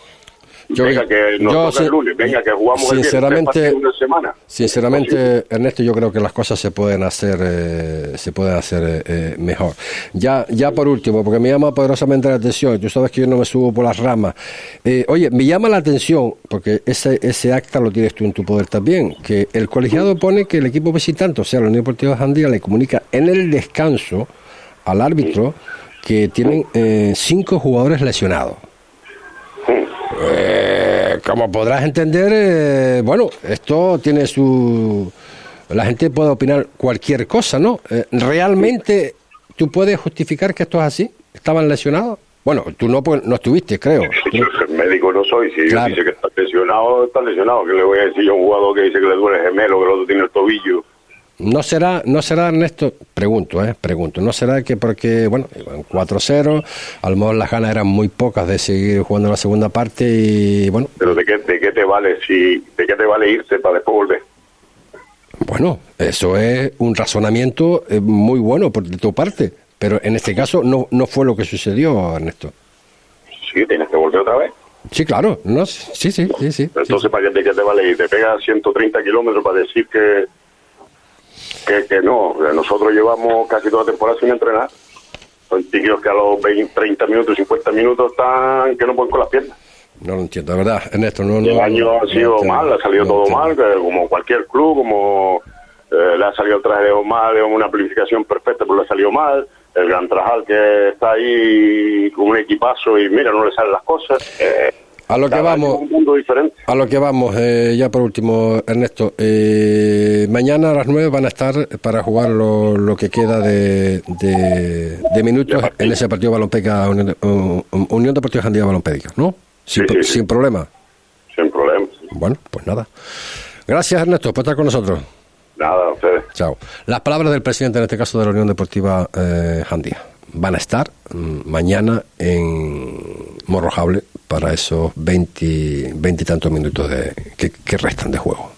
Yo- venga, que nos yo toca sin- el lunes, venga, que jugamos el viernes, tres sinceramente- una semana. Sinceramente, Ernesto, yo creo que las cosas se pueden hacer, eh, se pueden hacer eh, eh, mejor. Ya, ya por último, porque me llama poderosamente la atención. Tú sabes que yo no me subo por las ramas. Eh, oye, me llama la atención porque ese ese acta lo tienes tú en tu poder también. Que el colegiado pone que el equipo visitante, o sea, la Unión Deportiva Jandía, le comunica en el descanso al árbitro que tienen eh, cinco jugadores lesionados. Eh, como podrás entender, eh, bueno, esto tiene su... La gente puede opinar cualquier cosa, ¿no? Eh, ¿Realmente tú puedes justificar que esto es así? ¿Estaban lesionados? Bueno, tú no, pues, no estuviste, creo. Yo médico no soy, si Claro. yo dice que está lesionado, está lesionado. ¿Qué le voy a decir yo a un jugador que dice que le duele el gemelo, que el otro tiene el tobillo? No será, no será Ernesto, pregunto, eh, pregunto, no será que porque, bueno, iban 4-0, a lo mejor las ganas eran muy pocas de seguir jugando la segunda parte y, bueno, Pero ¿de qué, de qué te vale si de qué te vale irte para después volver? Bueno, eso es un razonamiento eh, muy bueno por de tu parte, pero en este caso no, no fue lo que sucedió, Ernesto. Sí, tienes que volver otra vez. Sí, claro, no, sí, sí, sí, sí. Entonces, ¿para qué, de qué te vale ir? Te pegas 130 kilómetros para decir que, que, que no. Nosotros llevamos casi toda la temporada sin entrenar. Son chiquillos que a los 20, 30 minutos, 50 minutos están que no pueden con las piernas. No lo entiendo, de verdad, Ernesto, no, no. el año no ha sido entiendo, mal, ha salido no todo mal, como cualquier club, como eh, le ha salido el traje de mal, una planificación perfecta, pero le ha salido mal. El Gran Trajal que está ahí con un equipazo y mira, no le salen las cosas. Eh, A lo que cada vamos. A lo que vamos, eh, ya por último, Ernesto. eh, mañana a las 9 van a estar para jugar lo, lo que queda de, de, de minutos en ese partido Balonpeca Unión, uh, Unión Deportiva Jandía Balompédica, ¿no? Sin, Sí, sí. sin problema. Sin problema. Bueno, pues nada. Gracias, Ernesto, por estar con nosotros. Nada, a ustedes. Chao. Las palabras del presidente, en este caso de la Unión Deportiva eh, Jandía, van a estar mm, mañana en Morrojable para esos 20, 20 y tantos minutos de, que, que restan de juego.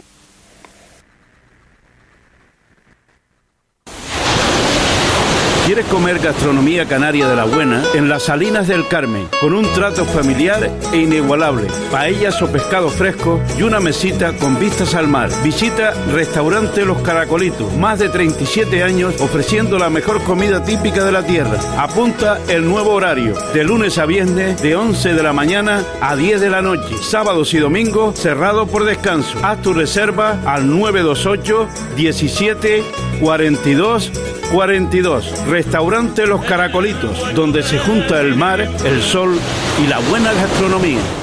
¿Quieres comer gastronomía canaria de la buena? En las Salinas del Carmen, con un trato familiar e inigualable, paellas o pescado fresco y una mesita con vistas al mar. Visita Restaurante Los Caracolitos, más de 37 años ofreciendo la mejor comida típica de la tierra. Apunta el nuevo horario, de lunes a viernes, de 11 de la mañana a 10 de la noche. Sábados y domingos cerrado por descanso. Haz tu reserva al 928 17 42 42. Restaurante Los Caracolitos, donde se junta el mar, el sol y la buena gastronomía.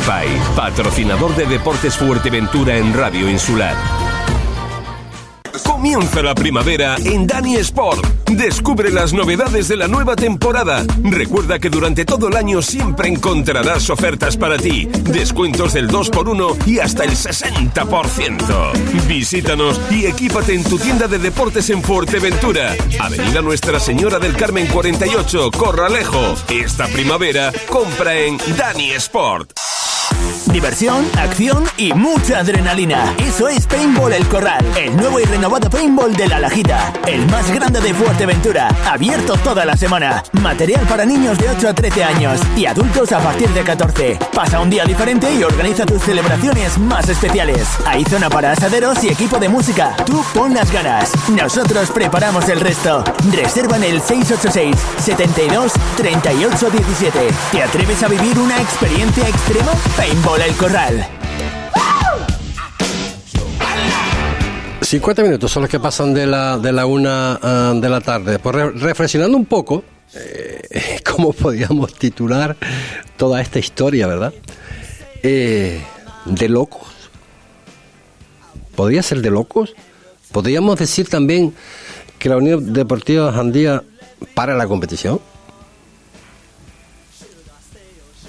Pais, patrocinador de Deportes Fuerteventura en Radio Insular. Comienza la primavera en Dani Sport. Descubre las novedades de la nueva temporada. Recuerda que durante todo el año siempre encontrarás ofertas para ti, descuentos del 2x1 y hasta el 60%. Visítanos y equípate en tu tienda de deportes en Fuerteventura. Avenida Nuestra Señora del Carmen 48, Corralejo. Esta primavera compra en Dani Sport. Diversión, acción y mucha adrenalina. Eso es Paintball El Corral, el nuevo y renovado paintball de la Lajita, el más grande de Fuerteventura, abierto toda la semana. Material para niños de 8 a 13 años y adultos a partir de 14. Pasa un día diferente y organiza tus celebraciones más especiales. Hay zona para asaderos y equipo de música. Tú pon las ganas. Nosotros preparamos el resto. Reserva en el 686 72 38 17. ¿Te atreves a vivir una experiencia extrema? Paintball El Corral. 50 minutos son los que pasan de la, de la una ah, de la tarde. Pues re- reflexionando un poco, eh, cómo podíamos titular toda esta historia, ¿verdad? Eh, de locos. ¿Podría ser de locos? ¿Podríamos decir también que la Unión Deportiva Jandía para la competición?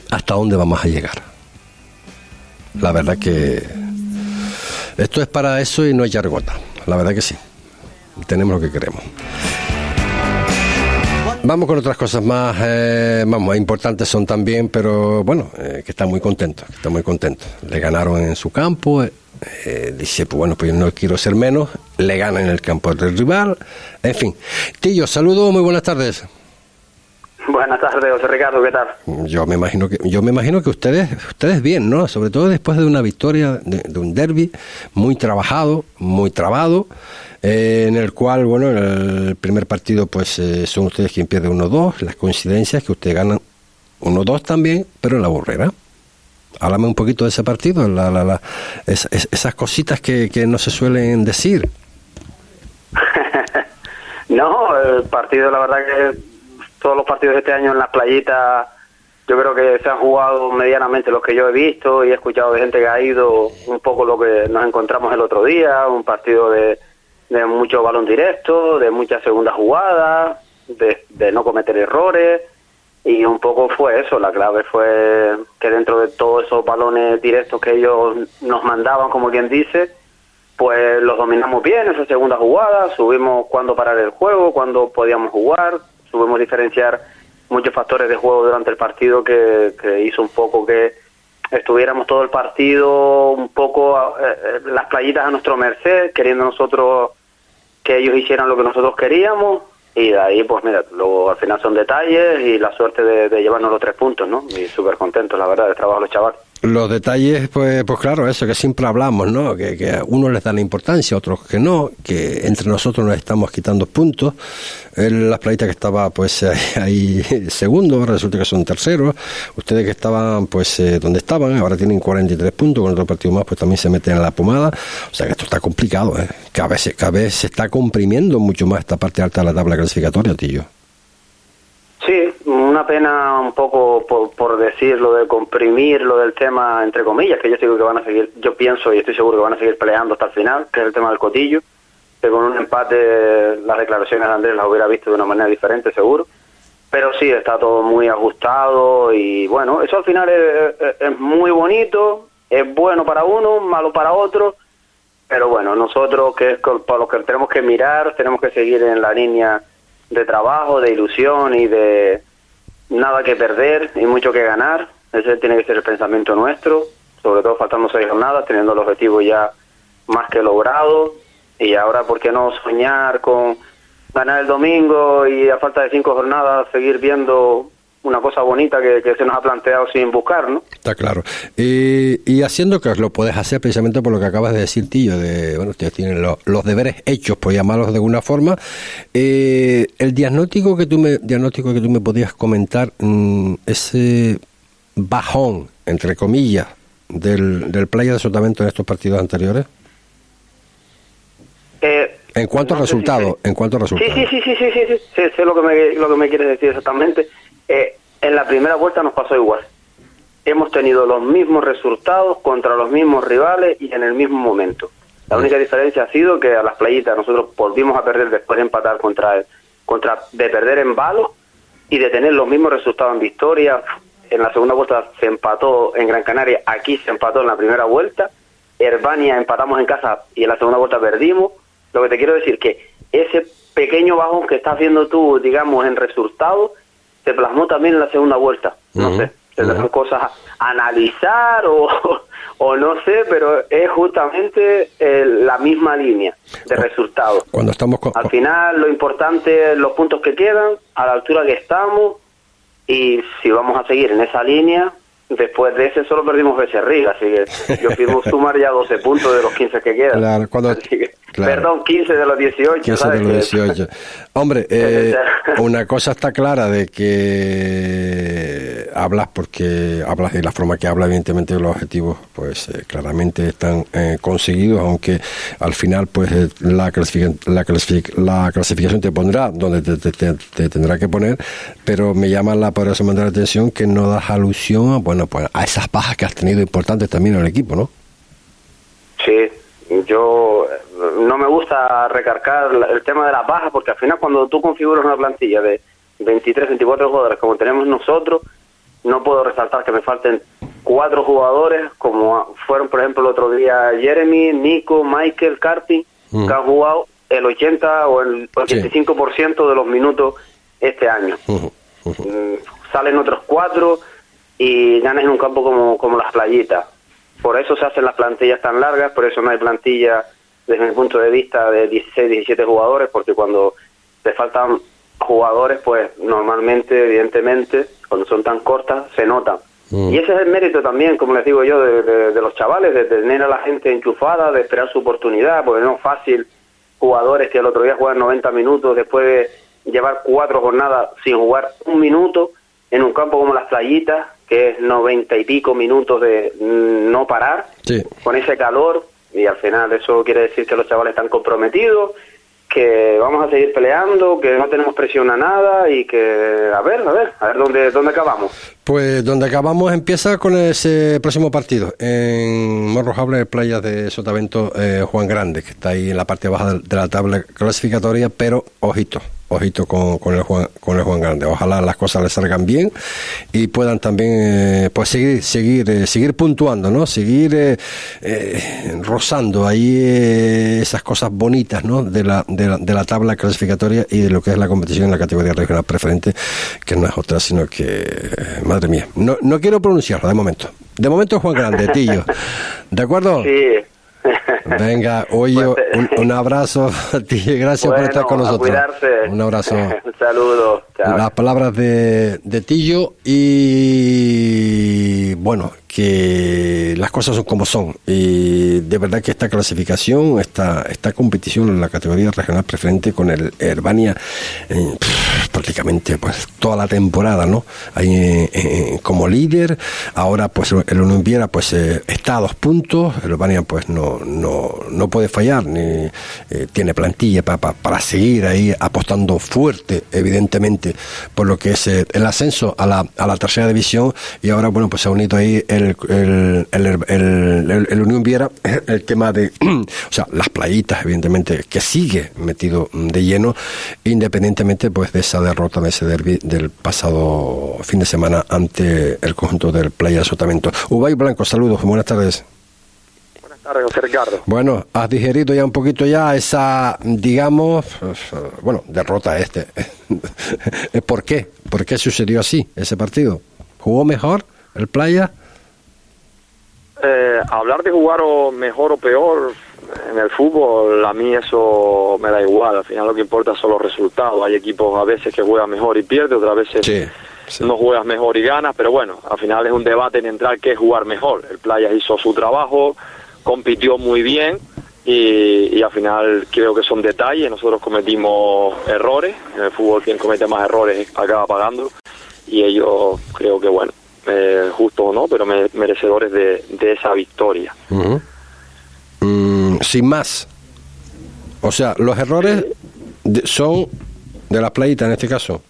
¿Hasta dónde vamos a llegar? La verdad que esto es para eso y no es yargota. La verdad que sí. Tenemos lo que queremos. Vamos con otras cosas más, eh, importantes son también, pero bueno, eh, que está muy contento, que está muy contento. Le ganaron en su campo, eh, eh, dice, pues bueno, pues yo no quiero ser menos, le ganan en el campo del rival, en fin. Tillo, saludos, muy buenas tardes. Buenas tardes, José Ricardo, ¿qué tal? Yo me imagino que yo me imagino que ustedes ustedes bien, ¿no? Sobre todo después de una victoria de, de un derby muy trabajado, muy trabado, eh, en el cual, bueno, el primer partido pues eh, son ustedes quien pierde 1-2, las coincidencias que ustedes ganan 1-2 también, pero en la borrera. Háblame un poquito de ese partido, la, la, la- es- es- esas cositas que, que no se suelen decir. No, el partido, la verdad que todos los partidos de este año en las playitas, yo creo que se han jugado medianamente los que yo he visto y he escuchado de gente que ha ido un poco lo que nos encontramos el otro día, un partido de, de mucho balón directo, de muchas segundas jugadas, de, de no cometer errores y un poco fue eso, la clave fue que dentro de todos esos balones directos que ellos nos mandaban, como quien dice, pues los dominamos bien esa segunda jugada, subimos cuándo parar el juego, cuándo podíamos jugar, subimos diferenciar muchos factores de juego durante el partido que, hizo un poco que estuviéramos todo el partido un poco eh, eh, las playitas a nuestro merced, queriendo nosotros que ellos hicieran lo que nosotros queríamos y de ahí pues mira, luego al final son detalles y la suerte de, de llevarnos los tres puntos, ¿no? Y súper contentos, la verdad, del trabajo de los chavales. Los detalles, pues, pues claro, eso que siempre hablamos, ¿no? Que, que a unos les dan importancia, a otros que no, que entre nosotros nos estamos quitando puntos. El, las playitas que estaba, pues, ahí segundo, ahora resulta que son terceros. Ustedes que estaban, pues, eh, donde estaban, ahora tienen 43 puntos, con otro partido más, pues también se meten en la pomada. O sea que esto está complicado, ¿eh? Cada vez, cada vez se está comprimiendo mucho más esta parte alta de la tabla clasificatoria, tío. Sí, una pena un poco por, por decir lo de comprimir lo del tema, entre comillas, que yo digo que van a seguir, yo pienso y estoy seguro que van a seguir peleando hasta el final, que es el tema del cotillo, que con un empate las declaraciones de Andrés las hubiera visto de una manera diferente, seguro. Pero sí, está todo muy ajustado y bueno, eso al final es, es- muy bonito, es bueno para uno, malo para otro, pero bueno, nosotros que es con- por lo que tenemos que mirar, tenemos que seguir en la línea de trabajo, de ilusión y de nada que perder y mucho que ganar. Ese tiene que ser el pensamiento nuestro, sobre todo faltando seis jornadas, teniendo el objetivo ya más que logrado. Y ahora, ¿por qué no soñar con ganar el domingo y a falta de cinco jornadas seguir viendo una cosa bonita que, que se nos ha planteado sin buscar, ¿no? Está claro. Y, y haciendo que lo puedes hacer precisamente por lo que acabas de decir, Tillo, de, bueno, ustedes tienen lo- los deberes hechos, por llamarlos de alguna forma. Eh, el diagnóstico que tú me, diagnóstico que tú me podías comentar, mm, ese bajón, entre comillas, del, del playa de Sotavento en estos partidos anteriores, Eh, en cuanto a si resultados, en cuanto a Sí, resultados. sí, sí, sí, sí, sí, sí, sí, sé lo que me, lo que me quieres decir exactamente. Eh, en la primera vuelta nos pasó igual. Hemos tenido los mismos resultados contra los mismos rivales y en el mismo momento. La única diferencia ha sido que a las playitas nosotros volvimos a perder después de empatar contra el, contra de perder en balo y de tener los mismos resultados en victoria. En la segunda vuelta se empató en Gran Canaria, aquí se empató en la primera vuelta. Herbania empatamos en casa y en la segunda vuelta perdimos. Lo que te quiero decir que ese pequeño bajón que estás viendo tú, digamos, en resultados, se plasmó también en la segunda vuelta. No sé, tendrán cosas a analizar o, o no sé, pero es justamente eh, la misma línea de resultados. Cuando estamos con, Al final, lo importante es los puntos que quedan, a la altura que estamos, y si vamos a seguir en esa línea, después de ese solo perdimos Becerril, así que yo firmo sumar ya 12 puntos de los 15 que quedan. Claro, cuando- que- claro. Perdón, 15 de los 18, 15 ¿sabes? de los Que- 18. Hombre, eh, una cosa está clara de que hablas porque hablas de la forma que habla, evidentemente los objetivos pues eh, claramente están eh, conseguidos, aunque al final pues eh, la, clasific- la, clasific- la clasificación te pondrá donde te, te- te- te tendrá que poner, pero me llama la poderosa manera la atención que no das alusión a, bueno, pues, a esas bajas que has tenido importantes también en el equipo, ¿no? Sí, yo no me gusta recargar el tema de las bajas porque al final cuando tú configuras una plantilla de 23, 24 jugadores como tenemos nosotros, no puedo resaltar que me falten cuatro jugadores como fueron por ejemplo el otro día Jeremy, Nico, Michael, Carpi, Mm. que han jugado el 80 o el 85% de los minutos este año. Mm, salen otros cuatro y ganas en un campo como, como las playitas. Por eso se hacen las plantillas tan largas, por eso no hay plantilla desde mi punto de vista de 16, 17 jugadores, porque cuando te faltan jugadores, pues normalmente, evidentemente, cuando son tan cortas, se notan. Mm. Y ese es el mérito también, como les digo yo, de, de- de los chavales, de tener a la gente enchufada, de esperar su oportunidad, porque no es fácil jugadores que el otro día juegan 90 minutos después de llevar cuatro jornadas sin jugar un minuto en un campo como las playitas, que es 90 y pico minutos de mm, no parar, Sí. con ese calor, y al final eso quiere decir que los chavales están comprometidos, que vamos a seguir peleando, que no tenemos presión a nada y que a ver, a ver, a ver dónde, dónde acabamos. Pues donde acabamos empieza con ese próximo partido en Morrojable, Playas de Sotavento, eh, Juan Grande, que está ahí en la parte baja de, la tabla clasificatoria, pero ojito, ojito con, con el Juan, con el Juan Grande. Ojalá las cosas le salgan bien y puedan también eh, pues seguir, seguir, eh, seguir puntuando, ¿no? Seguir eh, eh, rozando ahí esas cosas bonitas, ¿no? De la, de, la, de la tabla clasificatoria y de lo que es la competición en la categoría regional preferente, que no es otra, sino que, madre mía, no, no quiero pronunciarlo de momento. De momento Juan Grande, Tillo. ¿De acuerdo? Sí. Venga, oye, un, un abrazo a ti, gracias por estar con nosotros. Un abrazo. Un saludo. Chao. Las palabras de, de Tillo y bueno, que las cosas son como son. Y de verdad que esta clasificación, esta, esta competición en la categoría regional preferente con el Herbania eh, prácticamente pues toda la temporada, ¿no? Ahí eh, eh, como líder, ahora pues el Viera pues eh, está a dos puntos, el Herbania pues no, no, no puede fallar, ni eh, tiene plantilla pa- pa- para seguir ahí apostando fuerte, evidentemente, por lo que es el ascenso a la, a la tercera división. Y ahora bueno pues se ha unido ahí el, el- el- el Unión Viera, el tema de, o sea, las playitas, evidentemente, que sigue metido de lleno, independientemente pues de esa derrota de ese derby del pasado fin de semana ante el conjunto del Playa de Sotavento. Ubay Blanco, saludos, buenas tardes. Buenas tardes, José Ricardo. Bueno, has digerido ya un poquito ya esa, digamos, bueno, derrota este. ¿Por qué? ¿Por qué sucedió así ese partido? ¿Jugó mejor el Playa? Eh, hablar de jugar o mejor o peor en el fútbol, a mí eso me da igual. Al final lo que importa son los resultados. Hay equipos a veces que juegan mejor y pierden, otras veces no juegas mejor y ganas, pero bueno, al final es un debate en entrar qué es jugar mejor. El Playas hizo su trabajo, compitió muy bien y, y al final creo que son detalles. Nosotros cometimos errores, en el fútbol quien comete más errores acaba pagando y ellos creo que bueno, eh, justo o no, pero me- merecedores de, de esa victoria. Mm, sin más. O sea, los errores de- son de las playitas en este caso.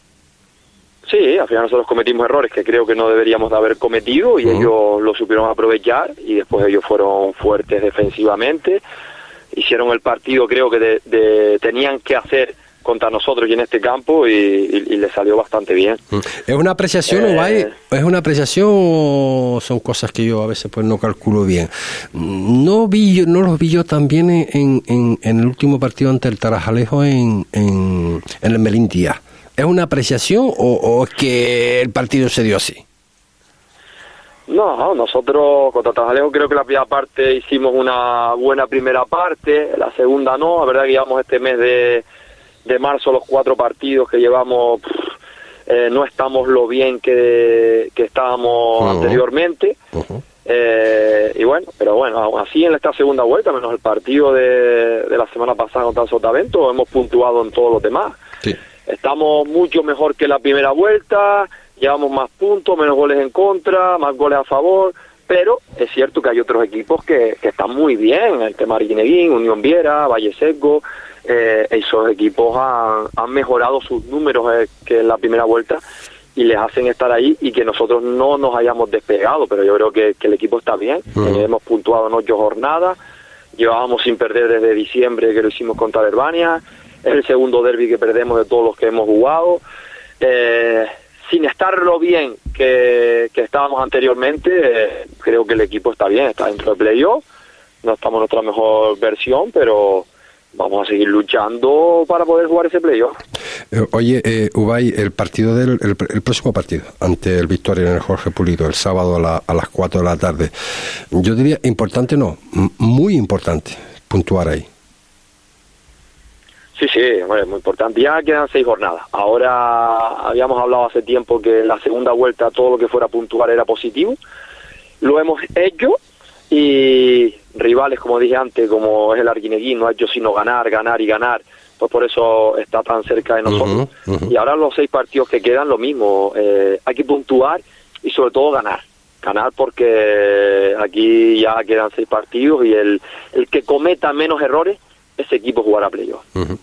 Sí, al final nosotros cometimos errores que creo que no deberíamos de haber cometido y ellos lo supieron aprovechar y después ellos fueron fuertes defensivamente, hicieron el partido creo que de- de- tenían que hacer contra nosotros y en este campo y, y, y les salió bastante bien. Mm. ¿Es una apreciación Eh, o hay- es una apreciación o son cosas que yo a veces pues no calculo bien? Mm, No vi yo, no los vi yo también en, en, en- el último partido ante el Tarajalejo en, en, en el Melintía. ¿Es una apreciación o, o es que el partido se dio así? No, nosotros contra Tajalejo creo que la primera parte hicimos una buena primera parte, la segunda no, la verdad que llevamos este mes de, de marzo los cuatro partidos que llevamos, pff, eh, no estamos lo bien que, que estábamos anteriormente. Eh, y bueno, pero bueno, aún así en esta segunda vuelta, menos el partido de, de la semana pasada contra Sotavento, hemos puntuado en todos los demás. Estamos mucho mejor que la primera vuelta, llevamos más puntos, menos goles en contra, más goles a favor, pero es cierto que hay otros equipos que, que están muy bien, el tema Arguineguín, Unión Viera, Valle Seco, eh, esos equipos han, han mejorado sus números eh, que en la primera vuelta y les hacen estar ahí y que nosotros no nos hayamos despegado, pero yo creo que, que el equipo está bien. Eh, hemos puntuado en ocho jornadas, llevábamos sin perder desde diciembre que lo hicimos contra Verbania, es el segundo derby que perdemos de todos los que hemos jugado, Eh, sin estar lo bien que, que estábamos anteriormente, eh, creo que el equipo está bien, está dentro de playoff, no estamos en nuestra mejor versión, pero vamos a seguir luchando para poder jugar ese playoff. Eh, Oye, eh, Ubay, el partido del el, el próximo partido ante el Victoria en el Jorge Pulido el sábado a, la- a las 4 de la tarde. Yo diría importante no, muy importante puntuar ahí. Sí, sí, bueno, es muy importante. Ya quedan seis jornadas. Ahora habíamos hablado hace tiempo que en la segunda vuelta todo lo que fuera puntual era positivo. Lo hemos hecho y rivales, como dije antes, como es el Arguineguín, no ha hecho sino ganar, ganar y ganar. Pues por eso está tan cerca de nosotros. Y ahora los seis partidos que quedan, lo mismo. Eh, hay que puntuar y sobre todo ganar. Ganar porque aquí ya quedan seis partidos y el, el que cometa menos errores, ese equipo jugará playoff. Ujú.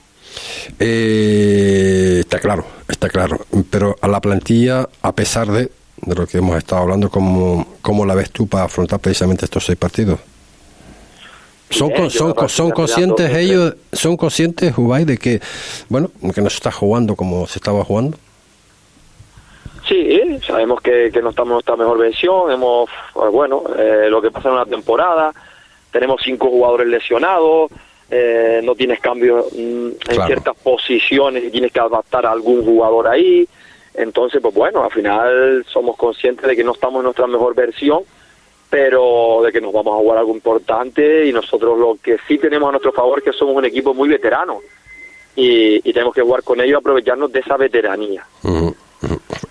Eh, está claro, está claro. Pero a la plantilla, a pesar de, de lo que hemos estado hablando, ¿cómo, cómo la ves tú para afrontar precisamente estos seis partidos? ¿Son, con- son, con- son conscientes ellos, son conscientes, Ubay, de que, bueno, que no se está jugando como se estaba jugando? Sí, sabemos que, que no estamos en nuestra mejor versión, hemos, bueno, eh, lo que pasa en una temporada, tenemos cinco jugadores lesionados, eh, no tienes cambio mm, en Claro. ciertas posiciones y tienes que adaptar a algún jugador ahí, entonces, pues bueno, al final somos conscientes de que no estamos en nuestra mejor versión, pero de que nos vamos a jugar algo importante y nosotros lo que sí tenemos a nuestro favor es que somos un equipo muy veterano y, y tenemos que jugar con ellos y aprovecharnos de esa veteranía.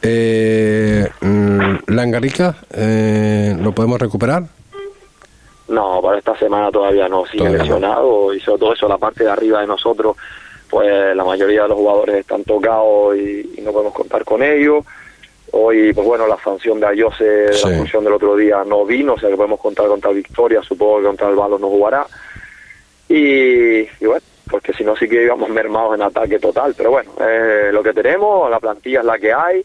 Eh, mm, Langarica, eh, ¿lo podemos recuperar? No, para esta semana todavía no, sigue Todavía no. lesionado y sobre todo eso, la parte de arriba de nosotros, pues la mayoría de los jugadores están tocados y, y no podemos contar con ellos. Hoy, pues bueno, la sanción de Ayose Sí. la función del otro día no vino, o sea que podemos contar contra Victoria, supongo que contra el Balo no jugará. Y, y bueno, porque si no sí que íbamos mermados en ataque total, pero bueno, eh, lo que tenemos, la plantilla es la que hay,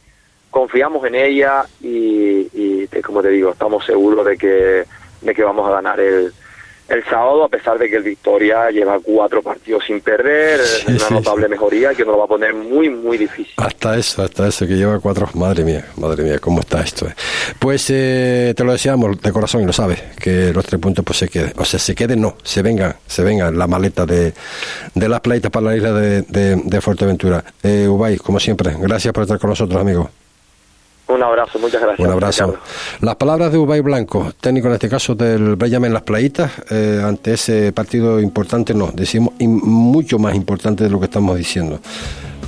confiamos en ella y, y como te digo, estamos seguros de que, de que vamos a ganar el, el sábado, a pesar de que el Victoria lleva cuatro partidos sin perder, es una sí, notable mejoría que nos lo va a poner muy, muy difícil. Hasta eso, hasta eso, que lleva cuatro. Madre mía, madre mía, cómo está esto. eh. Pues eh, te lo deseamos de corazón y lo sabes, que los tres puntos pues se queden. O sea, se queden, no, se vengan, se vengan la maleta de, de las playas para la isla de, de, de Fuerteventura. Eh, Ubay, como siempre, gracias por estar con nosotros, amigo. Un abrazo, muchas gracias. Un abrazo. Las palabras de Ubay Blanco, técnico en este caso del Bellame en las playitas, eh, ante ese partido importante, no, decimos mucho más importante de lo que estamos diciendo,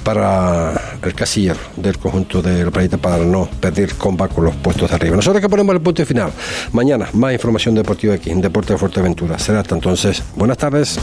para el casillero del conjunto de las playitas, para no perder combate con los puestos de arriba. Nosotros que ponemos el punto final. Mañana, más información deportiva aquí en Deporte de Fuerteventura. Será hasta entonces. Buenas tardes.